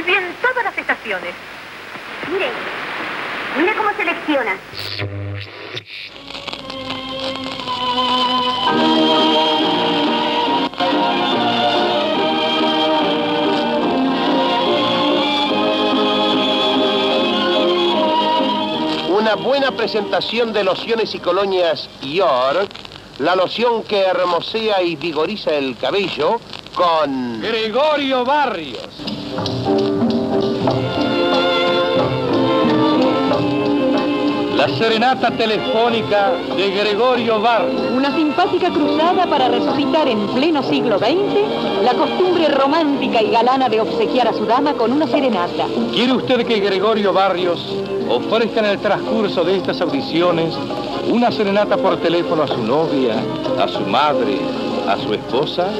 muy bien todas las estaciones. Mire, mire cómo selecciona. Una buena presentación de lociones y colonias York, la loción que hermosea y vigoriza el cabello con... Gregorio Barrios. La serenata telefónica de Gregorio Barrios. Una simpática cruzada para resucitar en pleno siglo XX la costumbre romántica y galana de obsequiar a su dama con una serenata. ¿Quiere usted que Gregorio Barrios ofrezca en el transcurso de estas audiciones una serenata por teléfono a su novia, a su madre, a su esposa?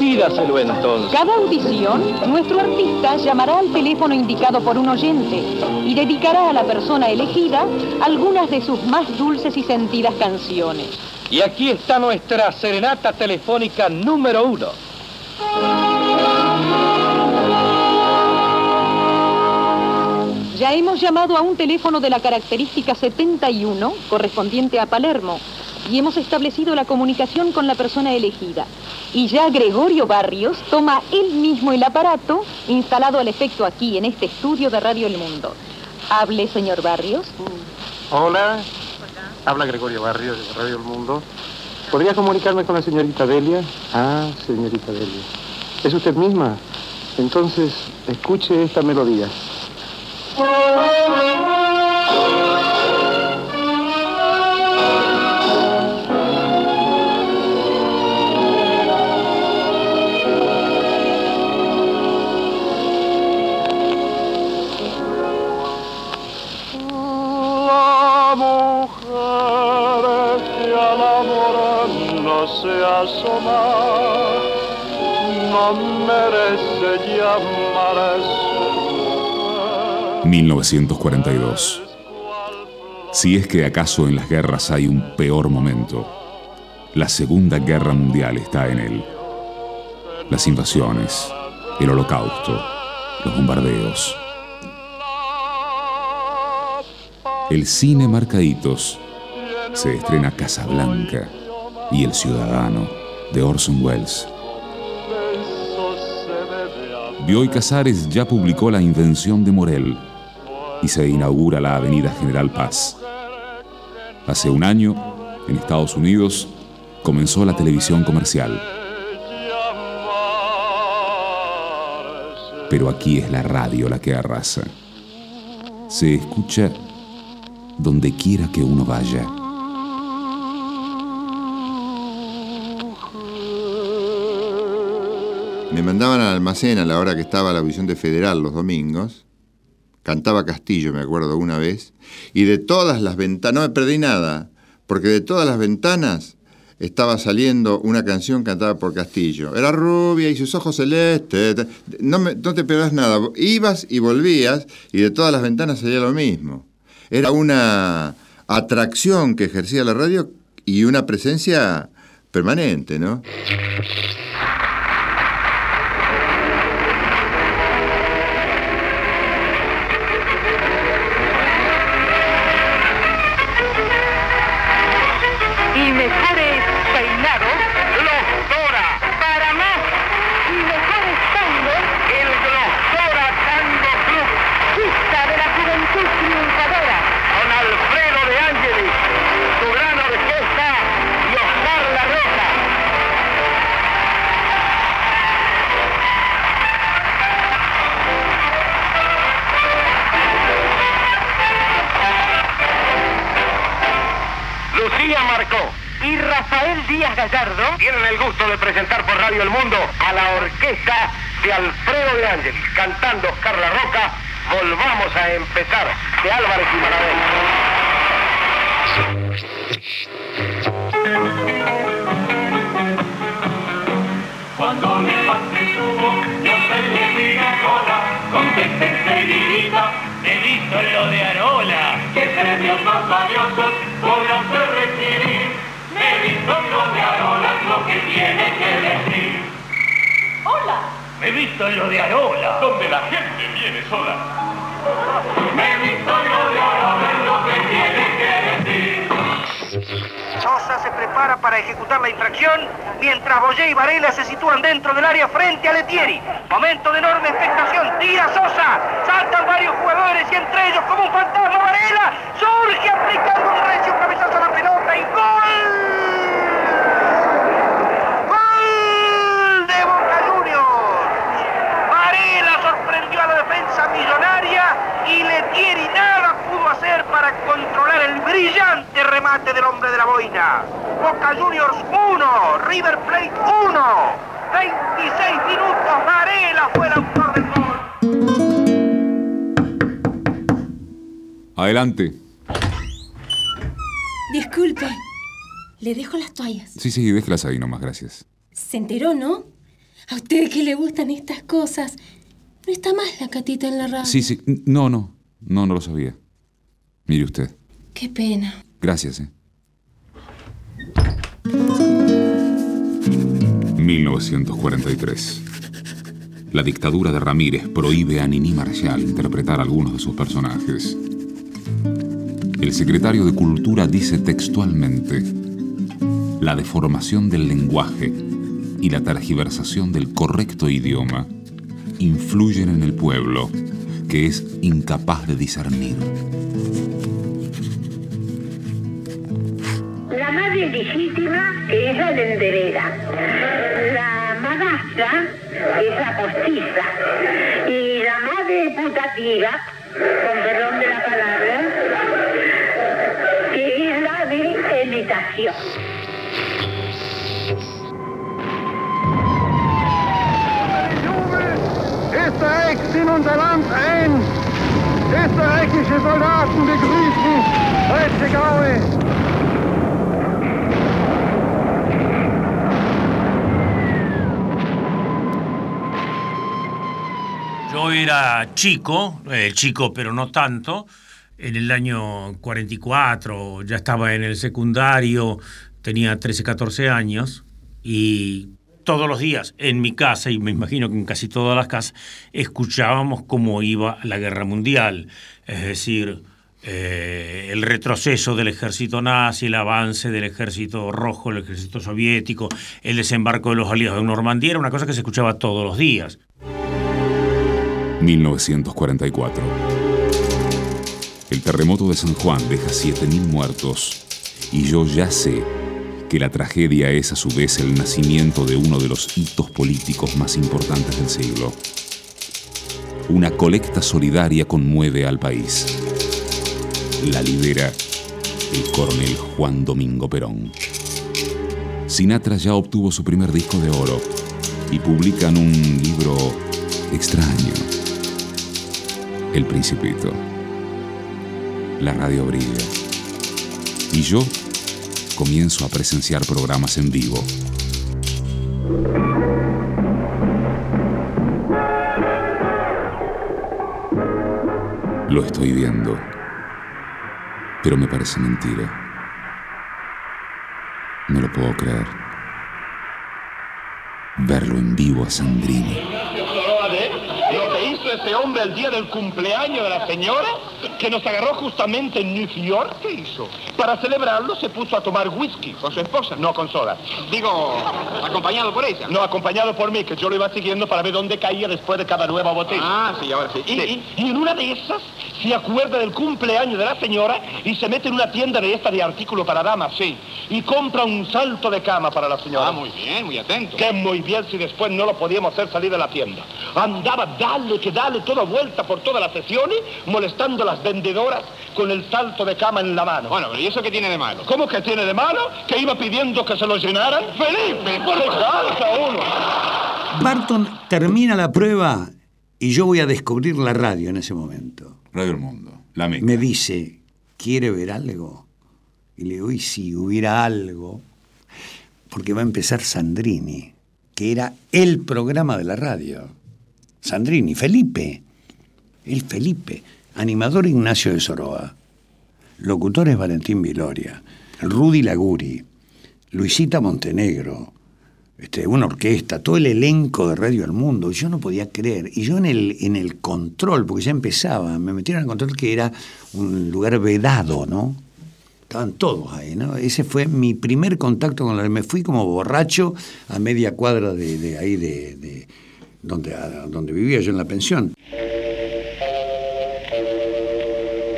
Pídaselo entonces. Cada audición, nuestro artista llamará al teléfono indicado por un oyente y dedicará a la persona elegida algunas de sus más dulces y sentidas canciones. Y aquí está nuestra serenata telefónica número uno. Ya hemos llamado a un teléfono de la característica 71, correspondiente a Palermo, y hemos establecido la comunicación con la persona elegida. Y ya Gregorio Barrios toma él mismo el aparato instalado al efecto aquí en este estudio de Radio El Mundo. Hable, señor Barrios. Hola. Habla Gregorio Barrios de Radio El Mundo. ¿Podría comunicarme con la señorita Delia? Ah, señorita Delia. ¿Es usted misma? Entonces, escuche esta melodía. Merece llamarse mujer. 1942. Si es que acaso en las guerras hay un peor momento, la Segunda Guerra Mundial está en él. Las invasiones, el holocausto, los bombardeos. El cine marca hitos. Se estrena Casablanca y El Ciudadano de Orson Welles. Bioy Casares ya publicó La Invención de Morel y se inaugura la Avenida General Paz. Hace un año, en Estados Unidos, comenzó la televisión comercial. Pero aquí es la radio la que arrasa. Se escucha donde quiera que uno vaya. Me mandaban al almacén a la hora que estaba la audición de Federal los domingos. Cantaba Castillo, me acuerdo una vez. Y de todas las ventanas, no me perdí nada, porque de todas las ventanas estaba saliendo una canción cantada por Castillo. Era rubia y sus ojos celestes. No, te perdás nada. Ibas y volvías y de todas las ventanas salía lo mismo. Era una atracción que ejercía la radio y una presencia permanente, ¿no? De Alfredo de Ángeles, cantando Oscar La Roca. Volvamos a empezar de Álvarez y Maravilla. Cuando me pase tubo, yo se le diga cola, conteste enseguidita, he visto lo de Arola. ¿Qué premios más valiosos podrán ser recibir? He visto lo de Arola, lo que tiene que decir. Hola, Me he visto en lo de Arola. Donde la gente viene sola. Me he visto en lo de Arola, en lo que tiene que decir. Sosa se prepara para ejecutar la infracción mientras Boyé y Varela se sitúan dentro del área frente a Letieri. Momento de enorme expectación. Tira Sosa. Saltan varios jugadores y entre ellos como un fantasma Varela surge aplicando un recio cabezazo a la pelota y gol. ¡Gol de Boca Juniors! Varela sorprendió a la defensa millonaria y Letieri nada pudo hacer para controlar el brillante remate del hombre de la boina. Boca Juniors 1, River Plate 1. 26 minutos, Varela fue el autor del gol. Adelante. Disculpe, le dejo las toallas. Sí, sí, déjelas ahí nomás, gracias. Se enteró, ¿no? A usted que le gustan estas cosas. No está más la catita en la radio. Sí, sí. No, no. No, no lo sabía. Mire usted. Qué pena. Gracias, ¿eh? 1943. La dictadura de Ramírez prohíbe a Nini Marshall interpretar algunos de sus personajes. El secretario de Cultura dice textualmente, la deformación del lenguaje y la tergiversación del correcto idioma influyen en el pueblo, que es incapaz de discernir. La madre legítima es la lenderera. La madrastra es la postiza. Y la madre putativa, con perdón de la palabra, que es la de imitación. Unser Land ein. Österreichische Soldaten begrüßen Holzgaue. Yo era chico, eh, chico pero no tanto, en el año 44, ya estaba en el secundario, tenía 13, 14 años y todos los días en mi casa, y me imagino que en casi todas las casas, escuchábamos cómo iba la guerra mundial, es decir, eh, el retroceso del ejército nazi, el avance del ejército rojo, el ejército soviético, el desembarco de los aliados en Normandía, era una cosa que se escuchaba todos los días. 1944. El terremoto de San Juan deja 7.000 muertos y yo ya sé que la tragedia es a su vez el nacimiento de uno de los hitos políticos más importantes del siglo. Una colecta solidaria conmueve al país. La lidera el coronel Juan Domingo Perón. Sinatra ya obtuvo su primer disco de oro y publican un libro extraño. El Principito. La radio brilla. Y yo comienzo a presenciar programas en vivo. Lo estoy viendo, pero me parece mentira. No lo puedo creer. Verlo en vivo a Sandrini. Lo que hizo ese hombre el día del cumpleaños de la señora, que nos agarró justamente en New York, ¿qué hizo? Para celebrarlo se puso a tomar whisky. ¿Con su esposa? No, con soda. Digo, acompañado por ella. No, acompañado por mí, que yo lo iba siguiendo para ver dónde caía después de cada nueva botella. Ah, sí, ahora sí. Y, y- y en una de esas se acuerda del cumpleaños de la señora y se mete en una tienda de esta de artículos para damas, sí. Y compra un salto de cama para la señora. Ah, muy bien, muy atento. Que muy bien si después no lo podíamos hacer salir de la tienda. Andaba, dale, que dale, toda vuelta por todas las sesiones, molestando a las vendedoras con el salto de cama en la mano. Bueno, pero ¿y eso qué tiene de malo? ¿Cómo que tiene de malo? Que iba pidiendo que se lo llenaran. Felipe, por calza uno. Barton termina la prueba y yo voy a descubrir la radio en ese momento. Radio El Mundo, la meca. Me dice, ¿quiere ver algo? Y le digo, y si hubiera algo, porque va a empezar Sandrini, que era el programa de la radio. Sandrini, Felipe, el Felipe, animador Ignacio de Soroa, locutores Valentín Viloria, Rudy Laguri, Luisita Montenegro, este, una orquesta, todo el elenco de Radio El Mundo. Yo no podía creer. Y yo en el, en el control, porque ya empezaba, me metieron el control que era un lugar vedado, ¿no? Estaban todos ahí, ¿no? Ese fue mi primer contacto con la... Me fui como borracho a media cuadra de, ahí, de donde, a- donde vivía yo en la pensión.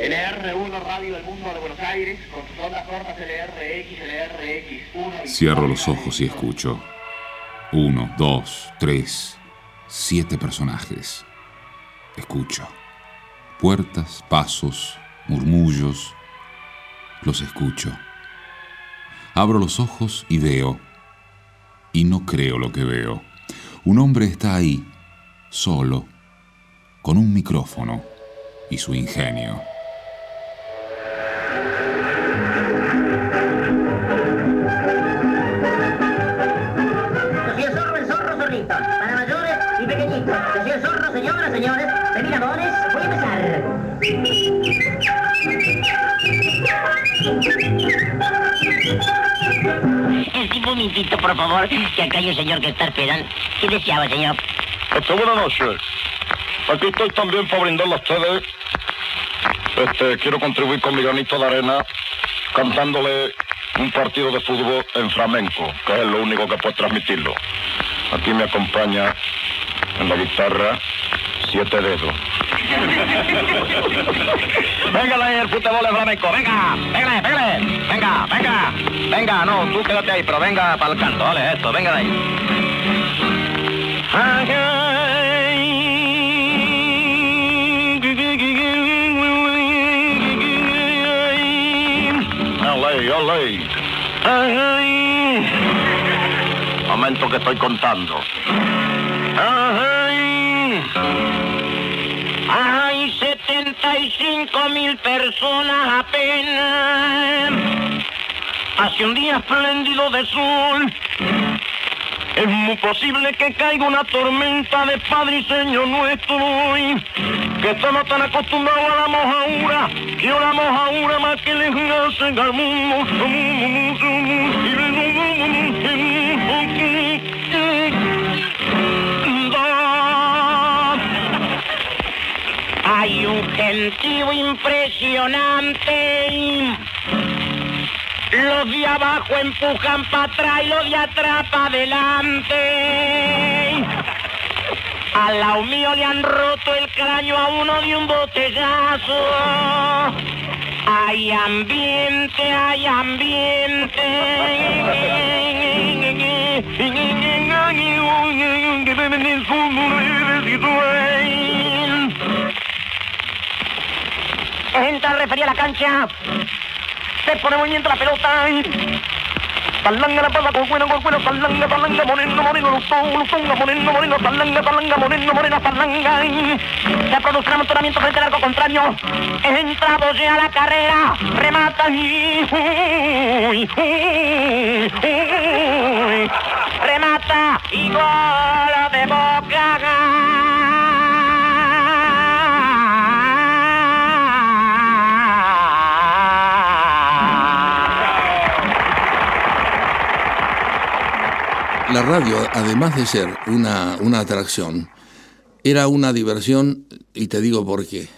LR1 Radio del Mundo de Buenos Aires, con sus ondas cortas LRX, LRX1 y... Cierro los ojos y escucho. Uno, dos, tres, siete personajes. Escucho. Puertas, pasos, murmullos. Los escucho. Abro los ojos y veo. Y no creo lo que veo. Un hombre está ahí, solo, con un micrófono y su ingenio. Momentito, por favor, que acá hay un señor que está esperando. ¿Qué deseaba, señor? Este, buenas noches. Aquí estoy también para brindarle a ustedes. Este, quiero contribuir con mi granito de arena cantándole un partido de fútbol en flamenco, que es lo único que puede transmitirlo. Aquí me acompaña en la guitarra siete dedos. Véngale ahí el fútbol en flamenco, venga, pégale, pégale, venga, venga, venga, no, tú quédate ahí, pero venga para el canto, vale, esto, venga de ahí. Olé, olé. Momento que estoy contando. 75 mil personas apenas. Hace un día espléndido de sol. Es muy posible que caiga una tormenta de Padre y Señor nuestro. y Que estamos tan acostumbrados a la mojaura, que la mojaura más que le hacen al mundo. Gentío impresionante. Los de abajo empujan para atrás y los de atrás para adelante. Al lado mío le han roto el cráneo a uno de un botellazo. Hay ambiente, hay ambiente. Entra el referí a la cancha. Se pone en movimiento la pelota. Palanga la pala con cuero, con cuero, palanga, palanga, moreno, moreno, luzón, luzonga, moreno, moreno, palanga, palanga, moreno, morena, palanga. Se produce un amontonamiento frente al arco contrario. Entra Boye a la carrera, remata y... uy, uy, uy, remata y gol de La radio, además de ser una, una atracción, era una diversión, y te digo por qué.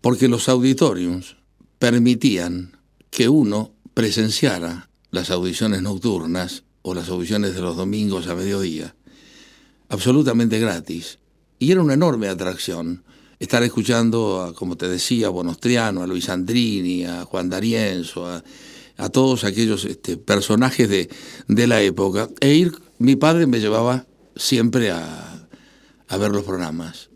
Porque los auditoriums permitían que uno presenciara las audiciones nocturnas o las audiciones de los domingos a mediodía, absolutamente gratis. Y era una enorme atracción estar escuchando, a, como te decía, a Bonostriano, a Luis Andrini, a Juan D'Arienzo, a, a todos aquellos este, personajes de, de, la época. E ir, mi padre me llevaba siempre a, a ver los programas.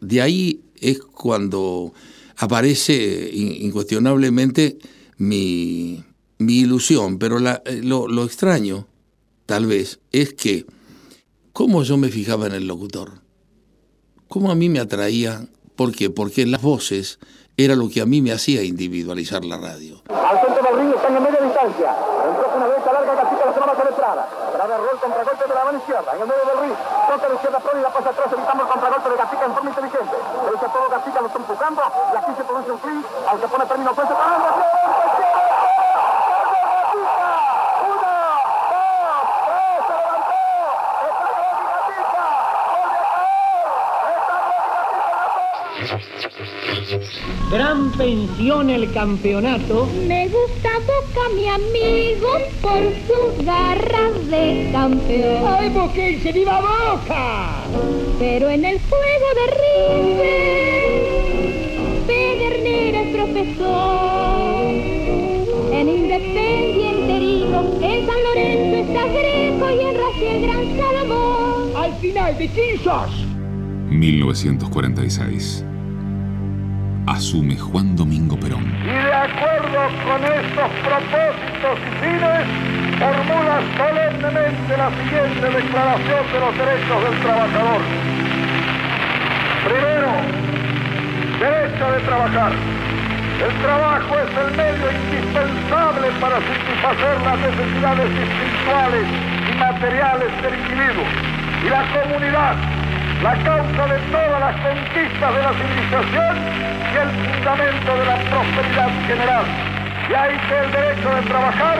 De ahí es cuando aparece incuestionablemente mi, mi ilusión, pero la, lo, lo, extraño, tal vez, es que cómo yo me fijaba en el locutor, cómo a mí me atraía, ¿por qué? Porque las voces era lo que a mí me hacía individualizar la radio. Al centro del ring están en media distancia. Entró una derecha larga, Casita la más penetrada. Grave rol contragolpe de la mano izquierda. En el medio del ring. Toca la izquierda Prodi la pasa atrás. Evitamos el contragolpe de Gatica en forma inteligente. Derecha todo Gatica lo está empujando. Y aquí se produce un clic. Al que pone término puesto. ¡Caramba! Gran pensión el campeonato. Me gusta Boca, mi amigo, por sus garras de campeón. ¡Ay, Boquense, viva Boca! Pero en el juego de River, Pedernera es profesor. En Independiente Rigo, en San Lorenzo está Greco y en Racing el Gran Salomón. Al final, ¿de quién sos? 1946. Asume Juan Domingo Perón. Y de acuerdo con estos propósitos y fines, formula solemnemente la siguiente declaración de los derechos del trabajador. Primero, derecho de trabajar. El trabajo es el medio indispensable para satisfacer las necesidades espirituales y materiales del individuo y la comunidad, la causa de todas las conquistas de la civilización y el fundamento de la prosperidad general. Y hay que el derecho de trabajar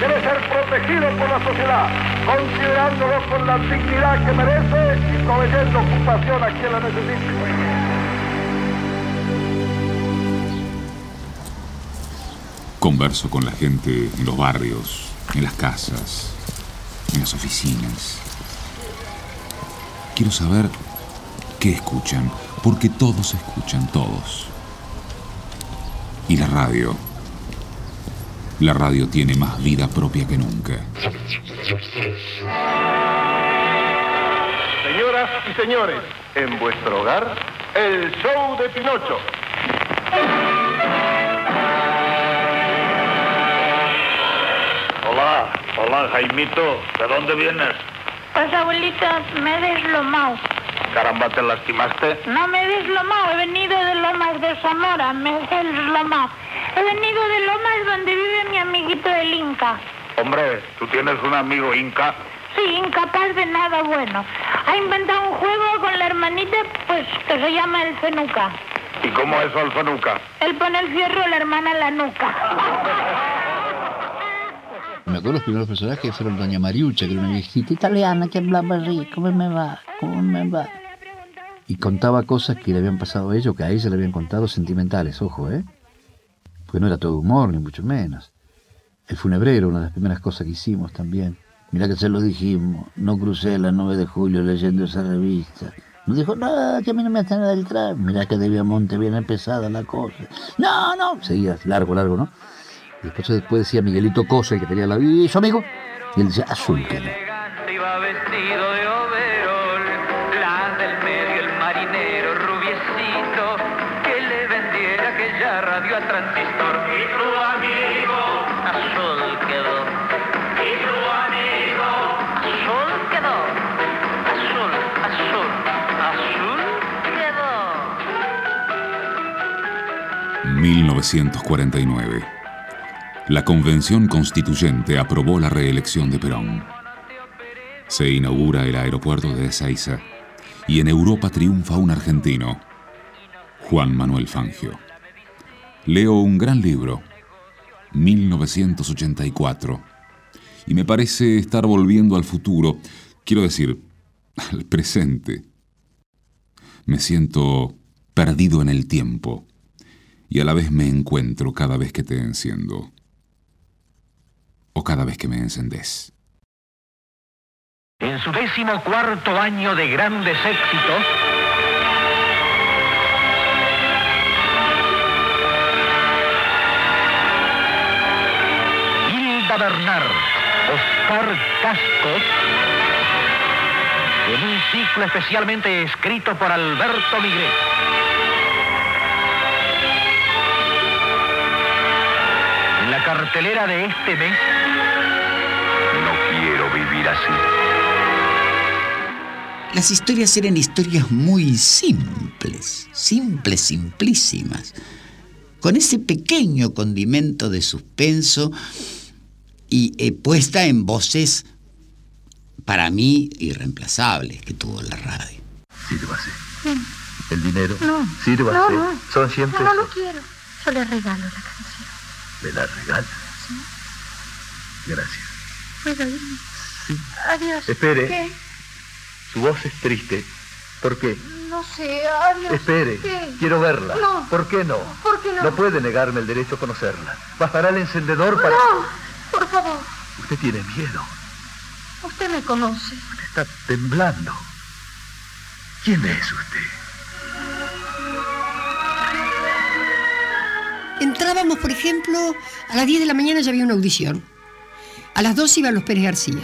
debe ser protegido por la sociedad, considerándolo con la dignidad que merece y proveyendo ocupación a quien la necesite. Converso con la gente en los barrios, en las casas, en las oficinas. Quiero saber qué escuchan, porque todos escuchan, todos. Y la radio. La radio tiene más vida propia que nunca. Señoras y señores, en vuestro hogar, el show de Pinocho. Hola, hola Jaimito, ¿de dónde vienes? Pues abuelita, me he deslomado. Caramba, ¿te lastimaste? No me he deslomado, he venido de Lomas de Zamora, me he deslomado. He venido de Lomas donde vive mi amiguito el Inca. Hombre, ¿tú tienes un amigo inca? Sí, incapaz de nada bueno. Ha inventado un juego con la hermanita, pues, que se llama el Fenuca. ¿Y cómo es Alfanuca? Él pone el fierro a la hermana la nuca. Me acuerdo los primeros personajes fueron Doña Mariucha, que era una viejita italiana que hablaba así, ¿cómo me va? ¿Cómo me va? Y contaba cosas que le habían pasado a ella o que a ella le habían contado sentimentales, ojo, ¿eh? Pues no era todo humor, ni mucho menos. El funebrero, una de las primeras cosas que hicimos también. Mira que se lo dijimos, no crucé la 9 de julio leyendo esa revista. No dijo, no, que a mí no me hace nada detrás. Mira que de Monte viene pesada la cosa. No, no. Seguía largo, largo, ¿no? Y después, después decía Miguelito Cosa, el que tenía la vida, y su amigo. Y él decía, azul quedó. Iba vestido de overol, la del medio el marinero rubiecito, que le vendiera aquella radio a transistor. Y tu amigo, azul quedó. Y tu amigo, azul quedó. Azul, azul, azul quedó. 1949. La Convención Constituyente aprobó la reelección de Perón. Se inaugura el aeropuerto de Ezeiza y en Europa triunfa un argentino, Juan Manuel Fangio. Leo un gran libro, 1984, y me parece estar volviendo al futuro, quiero decir, al presente. Me siento perdido en el tiempo y a la vez me encuentro cada vez que te enciendo cada vez que me encendés. En su décimo cuarto año de grandes éxitos, Hilda Bernard, Oscar Cascos, en un ciclo especialmente escrito por Alberto Miguel. En la cartelera de este mes, Las historias eran historias muy simples, simples, simplísimas, con ese pequeño condimento de suspenso y eh, puesta en voces para mí irreemplazables que tuvo la radio. Sírvase. El dinero. No. Sírvase. No, no. Son 100 No, pesos. no lo quiero. Yo le regalo la canción. Me la regala. Gracias. ¿Puedo irme? Adiós. Espere. ¿Qué? Su voz es triste. ¿Por qué? No, sé, Arias. Espere, ¿Qué? quiero verla. No. ¿Por qué no? ¿Por qué no? No puede negarme el derecho a conocerla. Bajará el encendedor para... No, por favor, Usted tiene miedo. usted me conoce. Está temblando. ¿Quién es usted? Entrábamos, por ejemplo, a las 10 de la mañana ya había una audición. A las 2 iban los Pérez García.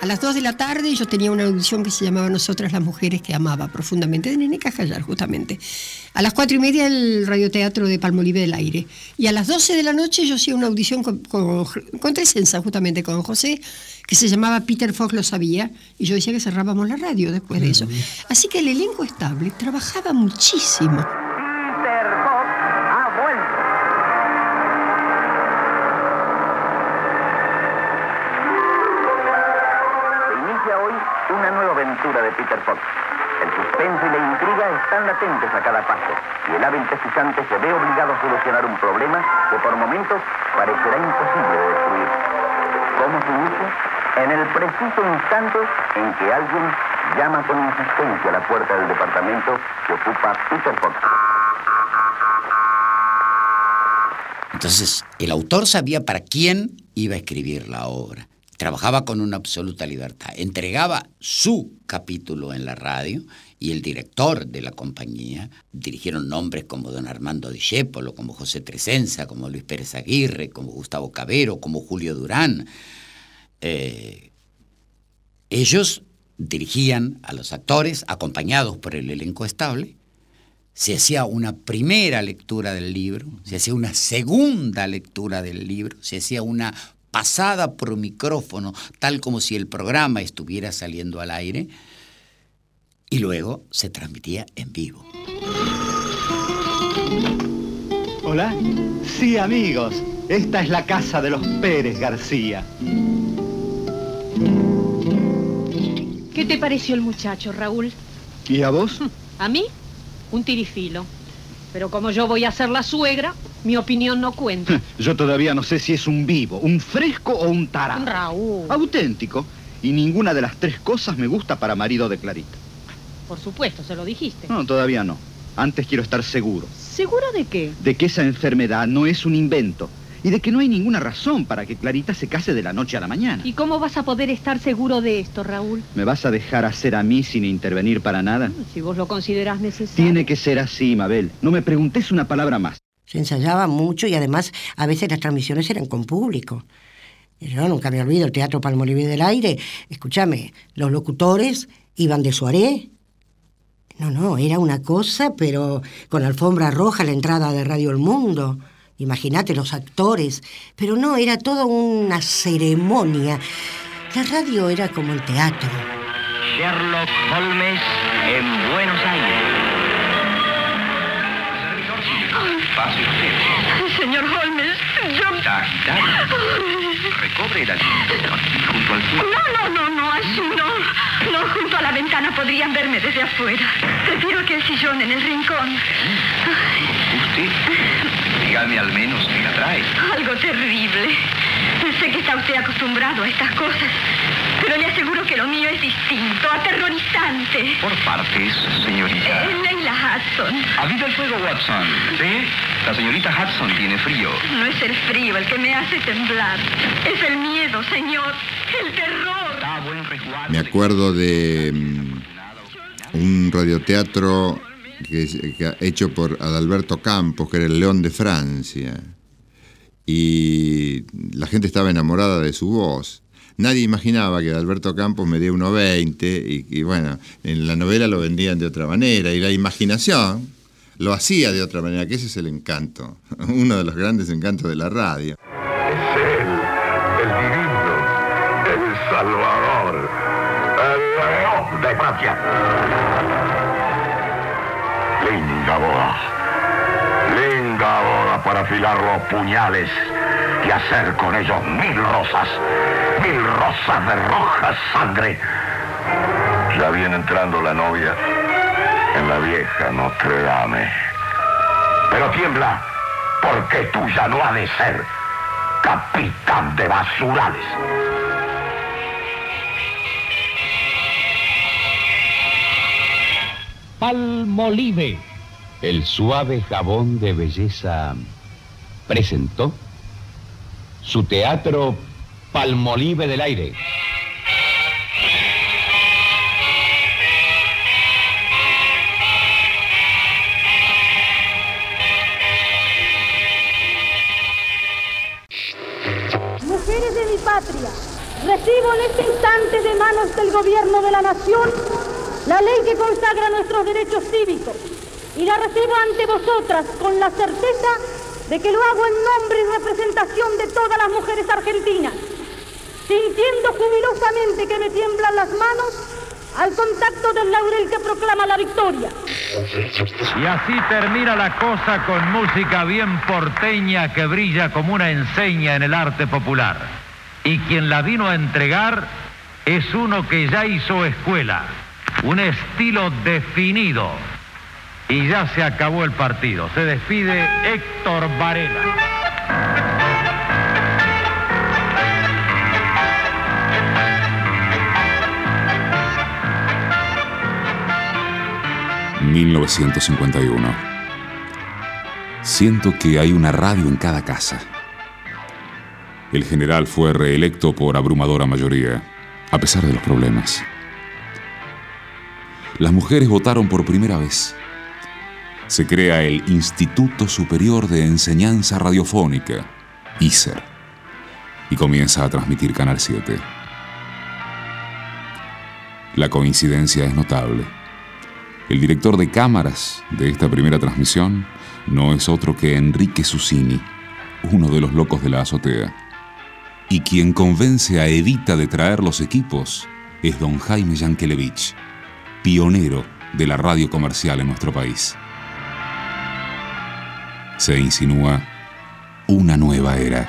A las 2 de la tarde yo tenía una audición que se llamaba Nosotras las Mujeres, que amaba profundamente, de Nene Cajayar, justamente. A las 4 y media el radioteatro de Palmolive del Aire. Y a las 12 de la noche yo hacía una audición con, con, con Tresenza, justamente con José, que se llamaba Peter Fox lo sabía, y yo decía que cerrábamos la radio después de eso. Así que el elenco estable trabajaba muchísimo. Una nueva aventura de Peter Fox. El suspenso y la intriga están latentes a cada paso y el hábil pescante se ve obligado a solucionar un problema que por momentos parecerá imposible de destruir. ¿Cómo se inicia? En el preciso instante en que alguien llama con insistencia a la puerta del departamento que ocupa Peter Fox. Entonces, el autor sabía para quién iba a escribir la obra. Trabajaba con una absoluta libertad. Entregaba su capítulo en la radio y el director de la compañía dirigieron nombres como don Armando Discépolo, como José Tresenza, como Luis Pérez Aguirre, como Gustavo Cabero, como Julio Durán. Eh, ellos dirigían a los actores acompañados por el elenco estable se hacía una primera lectura del libro, se hacía una segunda lectura del libro, se hacía una pasada por micrófono, tal como si el programa estuviera saliendo al aire, y luego se transmitía en vivo. Hola. Sí, amigos. Esta es la casa de los Pérez García. ¿Qué te pareció el muchacho, Raúl? ¿Y a vos? ¿A mí? Un tirifilo. Pero como yo voy a ser la suegra, mi opinión no cuenta. Yo todavía no sé si es un vivo, un fresco o un tarado. Raúl. Auténtico. Y ninguna de las tres cosas me gusta para marido de Clarita. Por supuesto, se lo dijiste. No, todavía no. Antes quiero estar seguro ¿Seguro de qué? de que esa enfermedad no es un invento y de que no hay ninguna razón para que Clarita se case de la noche a la mañana. ¿Y cómo vas a poder estar seguro de esto, Raúl? ¿Me vas a dejar hacer a mí sin intervenir para nada? Si vos lo considerás necesario. Tiene que ser así, Mabel. No me preguntes una palabra más. Se ensayaba mucho y además a veces las transmisiones eran con público. Yo nunca me olvido el Teatro Palmolive del Aire. Escúchame, los locutores iban de soirée. No, no, era una cosa, pero con alfombra roja la entrada de Radio El Mundo. Imagínate los actores. Pero no, era toda una ceremonia. La radio era como el teatro. Sherlock Holmes en Buenos Aires. Pase usted. Señor Holmes, yo... Sagitario. Recobre el asiento junto al fuego. No, no, no, no, así no. No, junto a la ventana podrían verme desde afuera. Prefiero aquel sillón en el rincón. Usted, dígame al menos qué la trae. Algo terrible. Sé que está usted acostumbrado a estas cosas, pero le aseguro que lo mío es distinto, aterrorizante. Por partes, señorita. Eh, Leila Hudson. Aviva el fuego, Watson. ¿Sí? La señorita Hudson tiene frío. No es el frío el que me hace temblar. Es el miedo, señor. El terror. Me acuerdo de mm, un radioteatro que, que hecho por Adalberto Campos, que era el León de Francia. Y la gente estaba enamorada de su voz. Nadie imaginaba que Adalberto Campos medía 1,20 y, y bueno, en la novela lo vendían de otra manera y la imaginación lo hacía de otra manera, que ese es el encanto, uno de los grandes encantos de la radio. Es él, el divino, el salvador, el león de Francia. Linda boda. Linda para afilar los puñales y hacer con ellos mil rosas, mil rosas de roja sangre. Ya viene entrando la novia en la vieja Notre Dame. Pero tiembla, porque tuya no ha de ser capitán de basurales. Palmolive, el suave jabón de belleza, presentó su teatro Palmolive del aire. Mujeres de mi patria, recibo en este instante de manos del gobierno de la nación la ley que consagra nuestros derechos cívicos y la recibo ante vosotras con la certeza de que lo hago en nombre y representación de todas las mujeres argentinas, sintiendo jubilosamente que me tiemblan las manos al contacto del laurel que proclama la victoria. Y así termina la cosa con música bien porteña que brilla como una enseña en el arte popular. Y quien la vino a entregar es uno que ya hizo escuela, un estilo definido. Y ya se acabó el partido. Se despide Héctor Varela. 1951. Siento que hay una radio en cada casa. El general fue reelecto por abrumadora mayoría, a pesar de los problemas. Las mujeres votaron por primera vez. Se crea el Instituto Superior de Enseñanza Radiofónica, ISER, y comienza a transmitir Canal 7. La coincidencia es notable. El director de cámaras de esta primera transmisión no es otro que Enrique Susini, uno de los locos de la azotea. Y quien convence a Evita de traer los equipos es don Jaime Yankelevich, pionero de la radio comercial en nuestro país. Se insinúa una nueva era.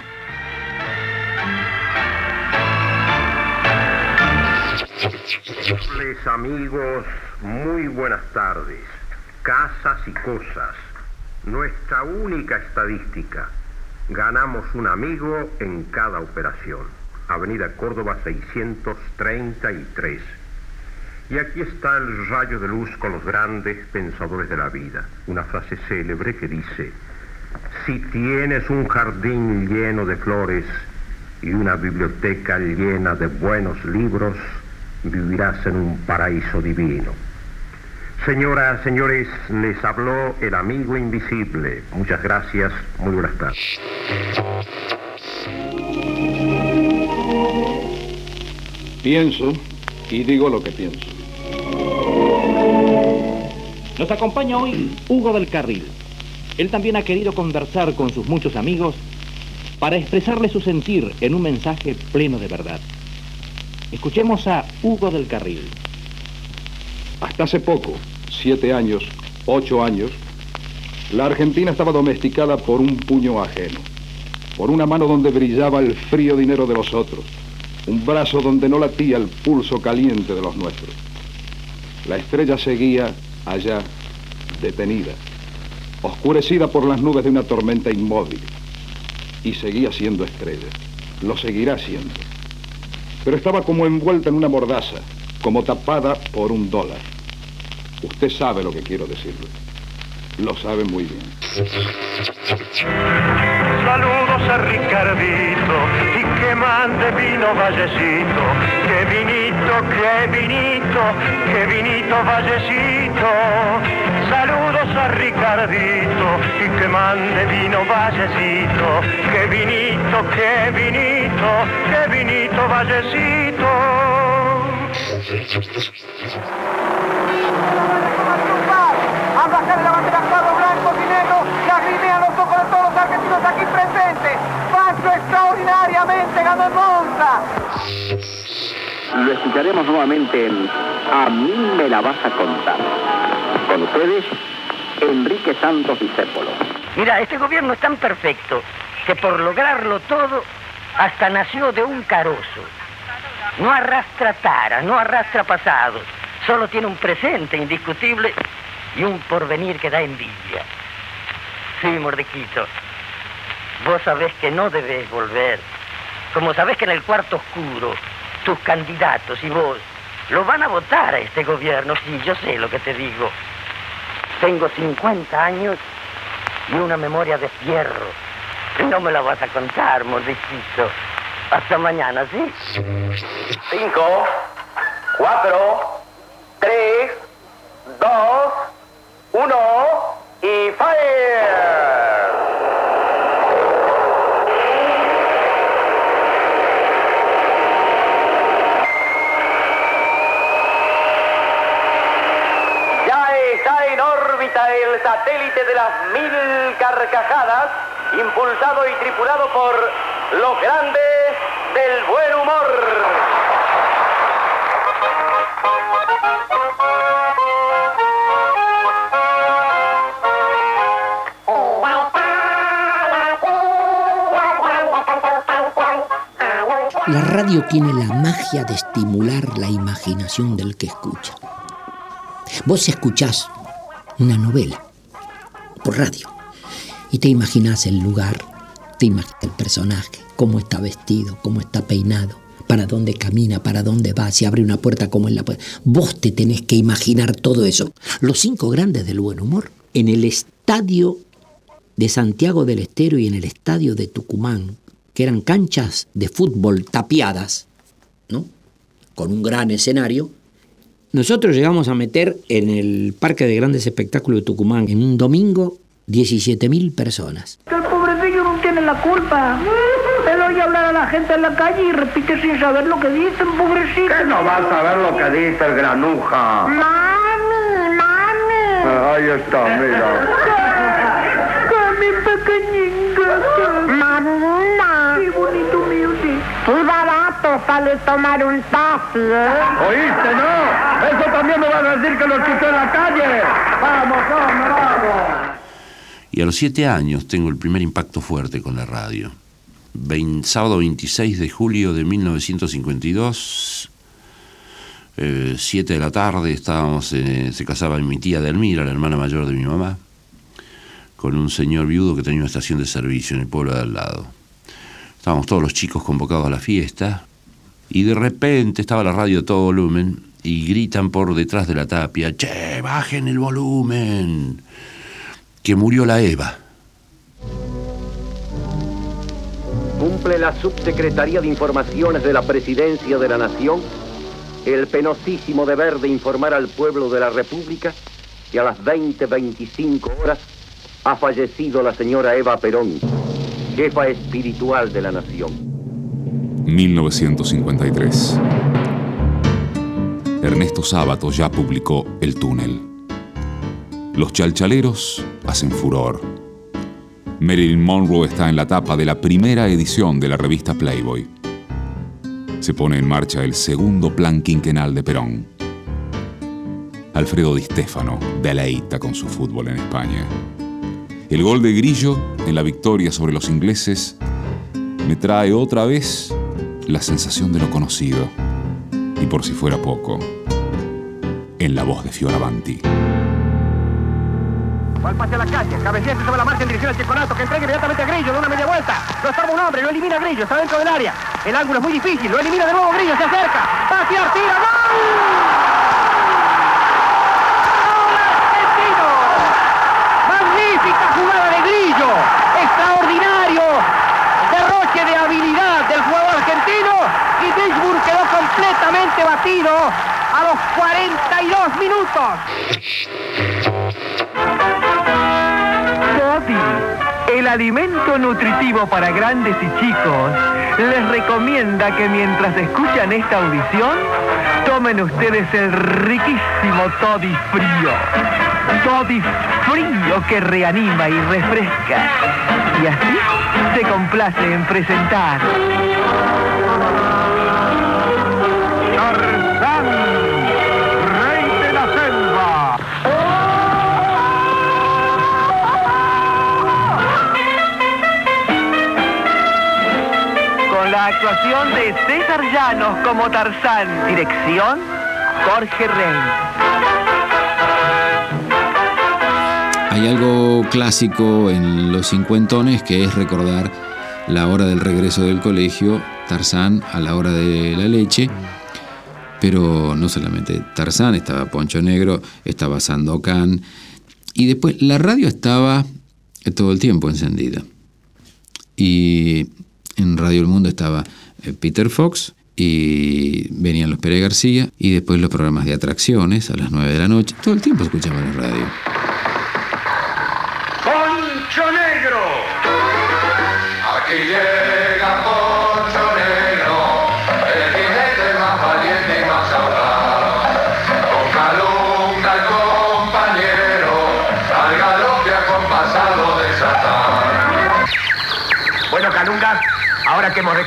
Les amigos, muy buenas tardes. Casas y cosas. Nuestra única estadística. Ganamos un amigo en cada operación. Avenida Córdoba 633. Y aquí está el rayo de luz con los grandes pensadores de la vida. Una frase célebre que dice, si tienes un jardín lleno de flores y una biblioteca llena de buenos libros, vivirás en un paraíso divino. Señoras, señores, les habló el amigo invisible. Muchas gracias, muy buenas tardes. Pienso y digo lo que pienso. Nos acompaña hoy Hugo del Carril. Él también ha querido conversar con sus muchos amigos para expresarle su sentir en un mensaje pleno de verdad. Escuchemos a Hugo del Carril. Hasta hace poco, siete años, ocho años, la Argentina estaba domesticada por un puño ajeno, por una mano donde brillaba el frío dinero de los otros, un brazo donde no latía el pulso caliente de los nuestros. La estrella seguía allá, detenida, oscurecida por las nubes de una tormenta inmóvil, y seguía siendo estrella, lo seguirá siendo pero estaba como envuelta en una mordaza, como tapada por un dólar. Usted sabe lo que quiero decirle. Lo sabe muy bien. Saludos a Ricardito y que mande vino Vallecito. Que vinito, que vinito, que vinito Vallecito. Saludos a Ricardito y que mande vino Vallecito. Que vinito, que vinito, que vinito Vallecito. A bajar la bandera cuadro blanco y negro, lagrimean los ojos de todos los argentinos aquí presentes. Paso extraordinariamente ganó Monza. Lo escucharemos nuevamente en A mí me la vas a contar. Con ustedes, Enrique Santos Discépolo. Mira, este gobierno es tan perfecto que por lograrlo todo hasta nació de un carozo. No arrastra taras, no arrastra pasados, solo tiene un presente indiscutible y un porvenir que da envidia. Sí, Mordejito, vos sabés que no debés volver, como sabés que en el cuarto oscuro tus candidatos y vos lo van a votar a este gobierno, sí, yo sé lo que te digo. Tengo 50 años y una memoria de fierro. No me la vas a contar, mordicito. Hasta mañana, ¿sí? Cinco, cuatro, tres, dos, uno y fire. Ya está en órbita el satélite de las mil carcajadas, impulsado y tripulado por los grandes del buen humor. La radio tiene la magia de estimular la imaginación del que escucha. Vos escuchás una novela por radio y te imaginás el lugar, te imaginas el personaje, cómo está vestido, cómo está peinado, para dónde camina, para dónde va, si abre una puerta, cómo es la puerta. Vos te tenés que imaginar todo eso. Los cinco grandes del buen humor en el estadio de Santiago del Estero y en el estadio de Tucumán, que eran canchas de fútbol tapiadas, ¿no? Con un gran escenario. Nosotros llegamos a meter en el Parque de Grandes Espectáculos de Tucumán en un domingo 17.000 personas. El pobrecillo no tiene la culpa. Él oye hablar a la gente en la calle y repite sin saber lo que dicen, pobrecito. ¿Qué no vas a ver lo que dice el granuja? Mami, mami. Ahí está, mira. Mi pequeñinga. Mamá. Qué bonito mío, sí. Qué barato sale tomar un taxi, ¿eh? ¿Oíste, no? Eso también me van a decir que lo escuché en la calle. Vamos, vamos, vamos. Y a los siete años tengo el primer impacto fuerte con la radio. Sábado 26 de julio de 1952, 7 de la tarde, estábamos, eh, se casaba mi tía Delmira, la hermana mayor de mi mamá, con un señor viudo que tenía una estación de servicio en el pueblo de al lado. Estábamos todos los chicos convocados a la fiesta y de repente estaba la radio a todo volumen y gritan por detrás de la tapia, che, bajen el volumen, que murió la Eva. Cumple la Subsecretaría de Informaciones de la Presidencia de la Nación el penosísimo deber de informar al pueblo de la República que a las 20.25 horas ha fallecido la señora Eva Perón, jefa espiritual de la nación. 1953. Ernesto Sábato ya publicó El túnel. Los chalchaleros hacen furor. Marilyn Monroe está en la tapa de la primera edición de la revista Playboy. Se pone en marcha el segundo plan quinquenal de Perón. Alfredo Di Stéfano deleita con su fútbol en España. El gol de Grillo en la victoria sobre los ingleses me trae otra vez la sensación de lo conocido. Y por si fuera poco, en la voz de Fioravanti. Va al pase a la calle, sobre la marcha en dirección al Chiconato, que entrega inmediatamente a Grillo de una media vuelta. Lo estorba un hombre, lo elimina Grillo, está dentro del área. El ángulo es muy difícil, lo elimina de nuevo Grillo, se acerca. Va a tirar, tira, ¡gol! Jugada de Grillo, extraordinario derroche de habilidad del jugador argentino y Pittsburgh quedó completamente batido a los 42 minutos. Alimento nutritivo para grandes y chicos, les recomienda que mientras escuchan esta audición, tomen ustedes el riquísimo Toddy frío. Toddy frío que reanima y refresca. Y así se complace en presentar. Llanos como Tarzán, dirección Jorge Rey. Hay algo clásico en los cincuentones que es recordar la hora del regreso del colegio, Tarzán a la hora de la leche, pero no solamente Tarzán, estaba Poncho Negro, estaba Sandokan Y después la radio estaba todo el tiempo encendida. Y en Radio El Mundo estaba Peter Fox y venían los Pérez García y después los programas de atracciones a las 9 de la noche. Todo el tiempo escuchaba la radio.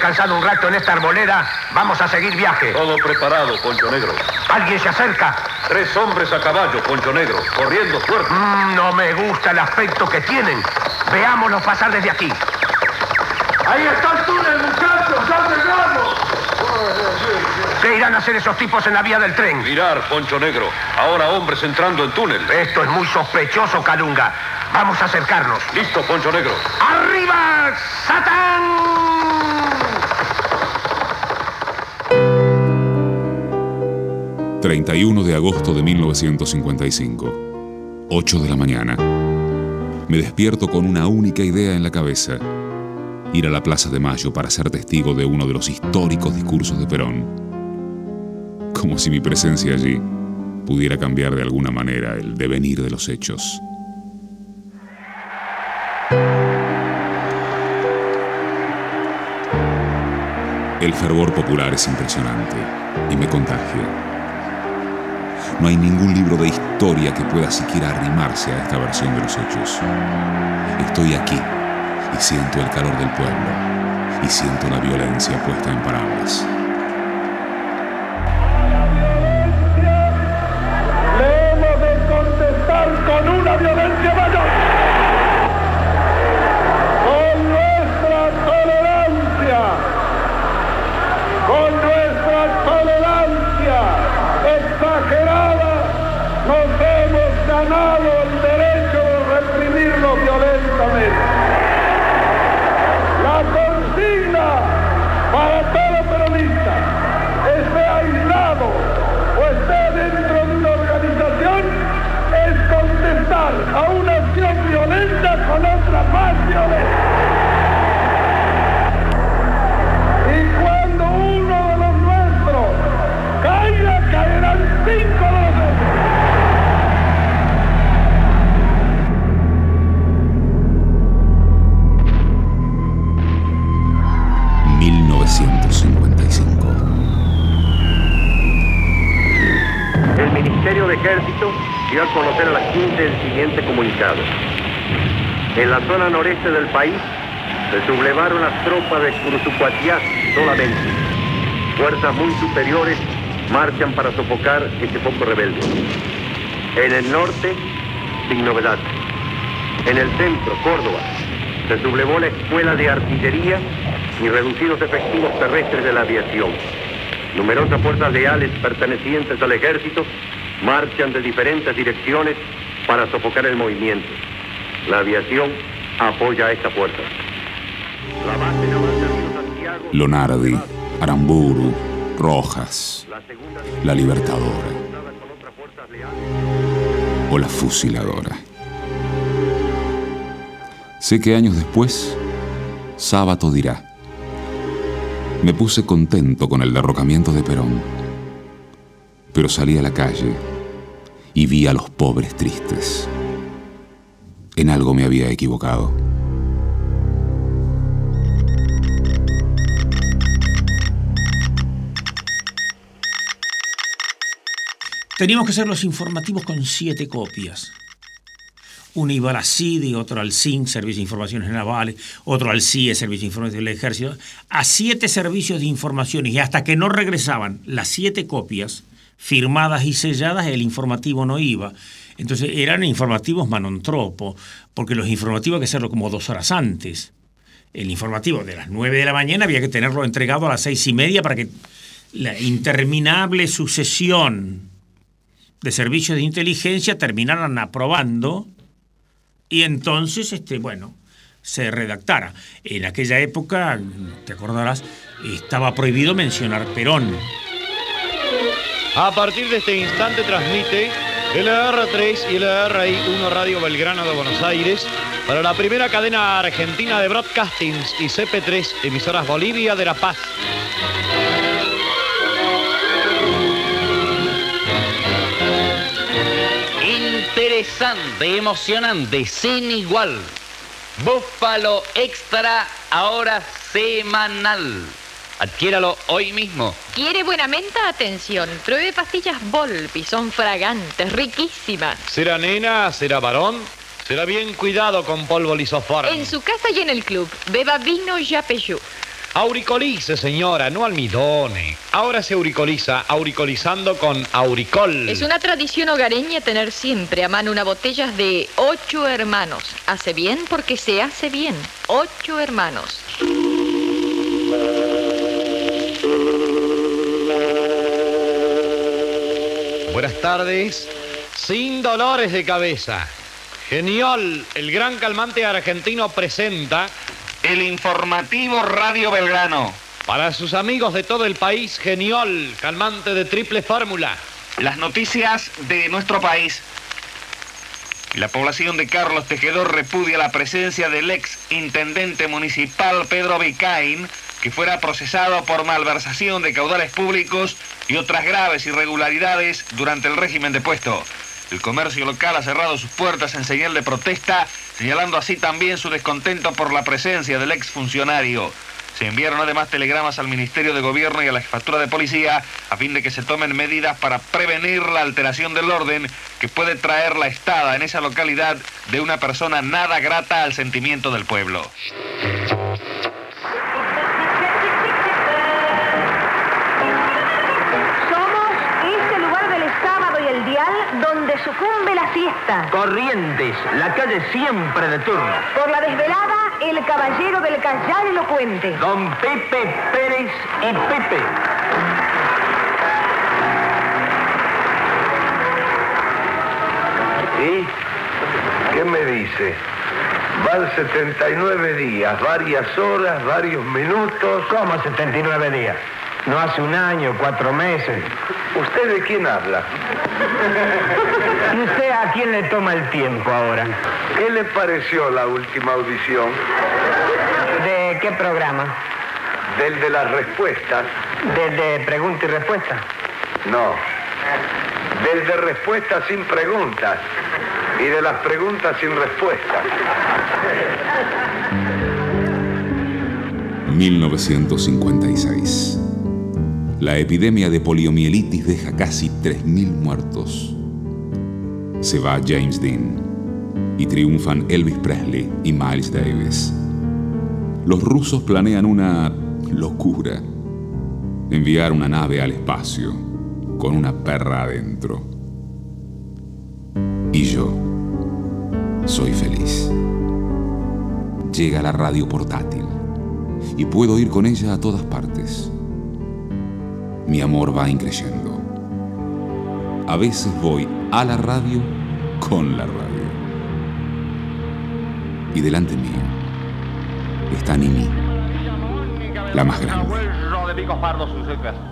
Descansado un rato en esta arboleda, vamos a seguir viaje. Todo preparado, Poncho Negro. ¿Alguien se acerca? Tres hombres a caballo, Poncho Negro, corriendo fuerte. Mm, no me gusta el aspecto que tienen. Veámoslos pasar desde aquí. Ahí está el túnel, muchachos, ya llegamos. ¿Qué irán a hacer esos tipos en la vía del tren? Mirar, Poncho Negro. Ahora hombres entrando en túnel. Esto es muy sospechoso, Calunga. Vamos a acercarnos. Listo, Poncho Negro. ¡Arriba, Satán! 31 de agosto de 1955. 8 de la mañana. Me despierto con una única idea en la cabeza. Ir a la Plaza de Mayo para ser testigo de uno de los históricos discursos de Perón. Como si mi presencia allí pudiera cambiar de alguna manera el devenir de los hechos. El fervor popular es impresionante y me contagia. No hay ningún libro de historia que pueda siquiera arrimarse a esta versión de los hechos. Estoy aquí y siento el calor del pueblo y siento la violencia puesta en palabras. Hemos En la zona noreste del país se sublevaron las tropas de Curuzucuatiá solamente. Fuerzas muy superiores marchan para sofocar este foco rebelde. En el norte, sin novedad. En el centro, Córdoba, se sublevó la escuela de artillería y reducidos efectivos terrestres de la aviación. Numerosas fuerzas leales pertenecientes al ejército marchan de diferentes direcciones para sofocar el movimiento. La aviación apoya esta fuerza. La base de Santiago Lonardi, Aramburu, Rojas, la Libertadora o la Fusiladora. Sé que años después, Sábato dirá, me puse contento con el derrocamiento de Perón, pero salí a la calle y vi a los pobres tristes. En algo me había equivocado. Teníamos que hacer los informativos con siete copias. Uno iba al CIDI, otro al CIN, Servicio de Informaciones Navales, otro al CIE, Servicio de Informaciones del Ejército, a siete servicios de informaciones y hasta que no regresaban las siete copias firmadas y selladas, el informativo no iba. Entonces eran informativos manontropo, porque los informativos hay que hacerlo como dos horas antes. El informativo de las nueve de la mañana había que tenerlo entregado a las seis y media para que la interminable sucesión de servicios de inteligencia terminaran aprobando y entonces, este, bueno, se redactara. En aquella época, te acordarás, estaba prohibido mencionar Perón. A partir de este instante transmite LR3 y LRI1 Radio Belgrano de Buenos Aires para la primera cadena argentina de broadcastings y CP3, emisoras Bolivia de La Paz. Interesante, emocionante, sin igual. Búfalo Extra, ahora semanal. Adquiéralo hoy mismo. ¿Quiere buena menta? Atención, pruebe pastillas Volpi, son fragantes, riquísimas. ¿Será nena? ¿Será varón? Será bien cuidado con polvo lisoforme. En su casa y en el club, beba vino Yapeyú. Auricolice, señora, no almidone. Ahora se auricoliza, auricolizando con auricol. Es una tradición hogareña tener siempre a mano una botella de ocho hermanos. Hace bien porque se hace bien. Ocho hermanos. Buenas tardes. Sin dolores de cabeza. Genial, el gran calmante argentino presenta el informativo Radio Belgrano. Para sus amigos de todo el país, genial, calmante de triple fórmula. Las noticias de nuestro país. La población de Carlos Tejedor repudia la presencia del ex intendente municipal Pedro Vicain, que fuera procesado por malversación de caudales públicos y otras graves irregularidades durante el régimen depuesto. El comercio local ha cerrado sus puertas en señal de protesta, señalando así también su descontento por la presencia del exfuncionario. Se enviaron además telegramas al Ministerio de Gobierno y a la Jefatura de Policía a fin de que se tomen medidas para prevenir la alteración del orden que puede traer la estada en esa localidad de una persona nada grata al sentimiento del pueblo. Sucumbe la fiesta. Corrientes, la calle siempre de turno. Por la desvelada, el caballero del callar elocuente. Don Pepe Pérez y Pepe. ¿Y qué me dice? Van 79 días, varias horas, varios minutos. ¿Cómo 79 días? No hace un año, cuatro meses. ¿Usted de quién habla? ¿Y usted a quién le toma el tiempo ahora? ¿Qué le pareció la última audición? ¿De qué programa? Del de las respuestas. ¿Del de pregunta y respuesta? No. Del de respuestas sin preguntas. Y de las preguntas sin respuestas. 1956. La epidemia de poliomielitis deja casi 3.000 muertos. Se va James Dean y triunfan Elvis Presley y Miles Davis. Los rusos planean una locura. Enviar una nave al espacio con una perra adentro. Y yo soy feliz. Llega la radio portátil y puedo ir con ella a todas partes. Mi amor va increyendo. A veces voy a la radio con la radio. Y delante mío está Nini, la más grande.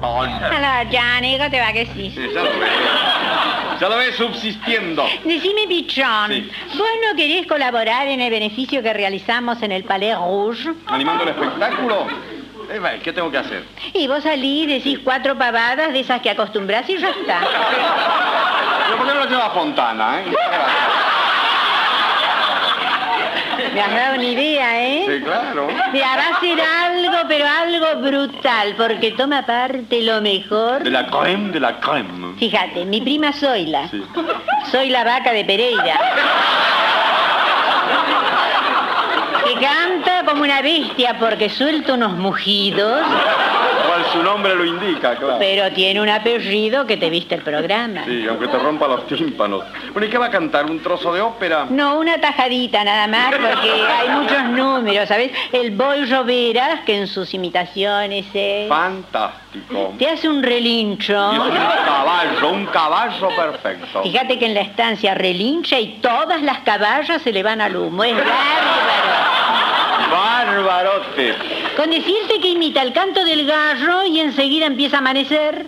Allora, Gianni, te va che sì? ya lo ves. Ya lo ves subsistiendo. Decime, Pichón, Sí. ¿vos no querés colaborar en el beneficio que realizamos en el Palais Rouge? ¿Animando el espectáculo? Eh, ¿Qué tengo que hacer? Y vos salís, decís cuatro pavadas de esas que acostumbrás y ya está. ¿Pero por qué no lo lleva a Fontana, eh? Me has dado una idea, ¿eh? Sí, claro. Mira, va a ser algo, pero algo brutal, porque toma parte lo mejor. De la crème, de la crème. Fíjate, mi prima Zoila. Soy la vaca de Pereira. Que canta como una bestia porque suelta unos mugidos, su nombre lo indica, claro. pero tiene un apellido que te viste el programa. Sí, aunque te rompa los tímpanos. Bueno, ¿y qué va a cantar? ¿Un trozo de ópera? No, una tajadita nada más, porque hay muchos números, ¿sabes? El Boy Roveras, que en sus imitaciones es... Fantástico. Te hace un relincho. Y un caballo, un caballo perfecto. Fíjate que en la estancia relincha y todas las caballas se le van al humo. Es bárbaro. Bárbarote. Con decirte que imita el canto del gallo y enseguida empieza a amanecer.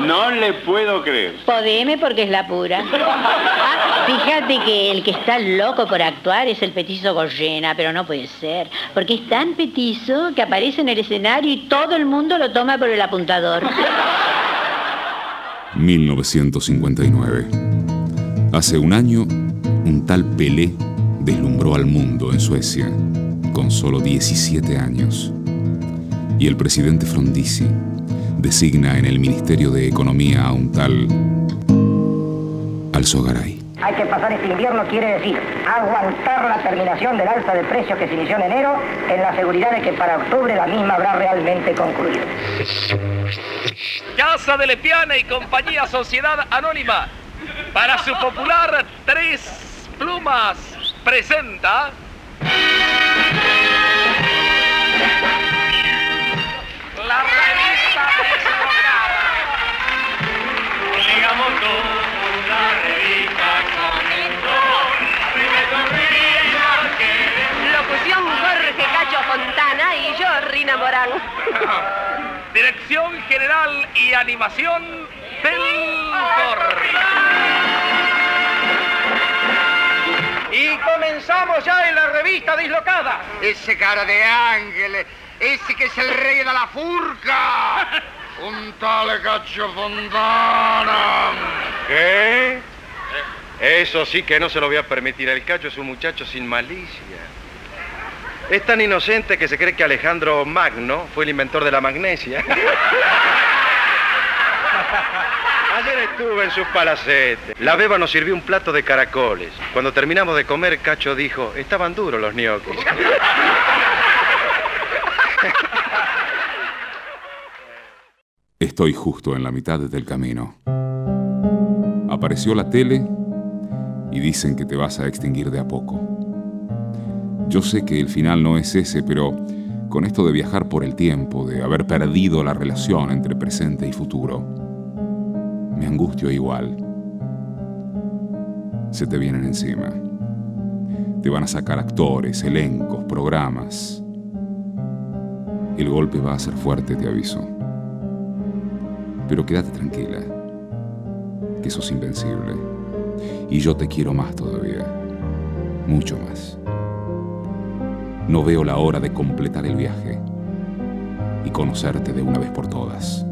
No le puedo creer. Podeme porque es la pura. Ah, fíjate que el que está loco por actuar es el petizo Goyena, pero no puede ser, porque es tan petizo que aparece en el escenario y todo el mundo lo toma por el apuntador. 1959. Hace un año, un tal Pelé deslumbró al mundo en Suecia, con solo 17 años. Y el presidente Frondizi designa en el Ministerio de Economía a un tal Alzogaray. Hay que pasar este invierno quiere decir aguantar la terminación del alza de precios que se inició en enero en la seguridad de que para octubre la misma habrá realmente concluido. Casa de Lepiana y compañía Sociedad Anónima, para su popular Tres Plumas, presenta... La revista deslocada. Digamos la revista Locución Jorge Cacho Fontana y yo, Rina Morán. Dirección General y Animación del Y comenzamos ya en la revista dislocada. Ese cara de ángel, ese que es el rey de la furca. Un tal Cacho Fontana. ¿Qué? Eso sí que no se lo voy a permitir. El cacho es un muchacho sin malicia. Es tan inocente que se cree que Alejandro Magno fue el inventor de la magnesia. Ayer estuve en sus palacetes. La beba nos sirvió un plato de caracoles. Cuando terminamos de comer, Cacho dijo, estaban duros los ñoquis. Estoy justo en la mitad del camino. Apareció la tele y dicen que te vas a extinguir de a poco. Yo sé que el final no es ese, pero con esto de viajar por el tiempo, de haber perdido la relación entre presente y futuro, me angustio igual. Se te vienen encima. Te van a sacar actores, elencos, programas. El golpe va a ser fuerte, te aviso. Pero quédate tranquila, que sos invencible. Y yo te quiero más todavía, mucho más. No veo la hora de completar el viaje y conocerte de una vez por todas.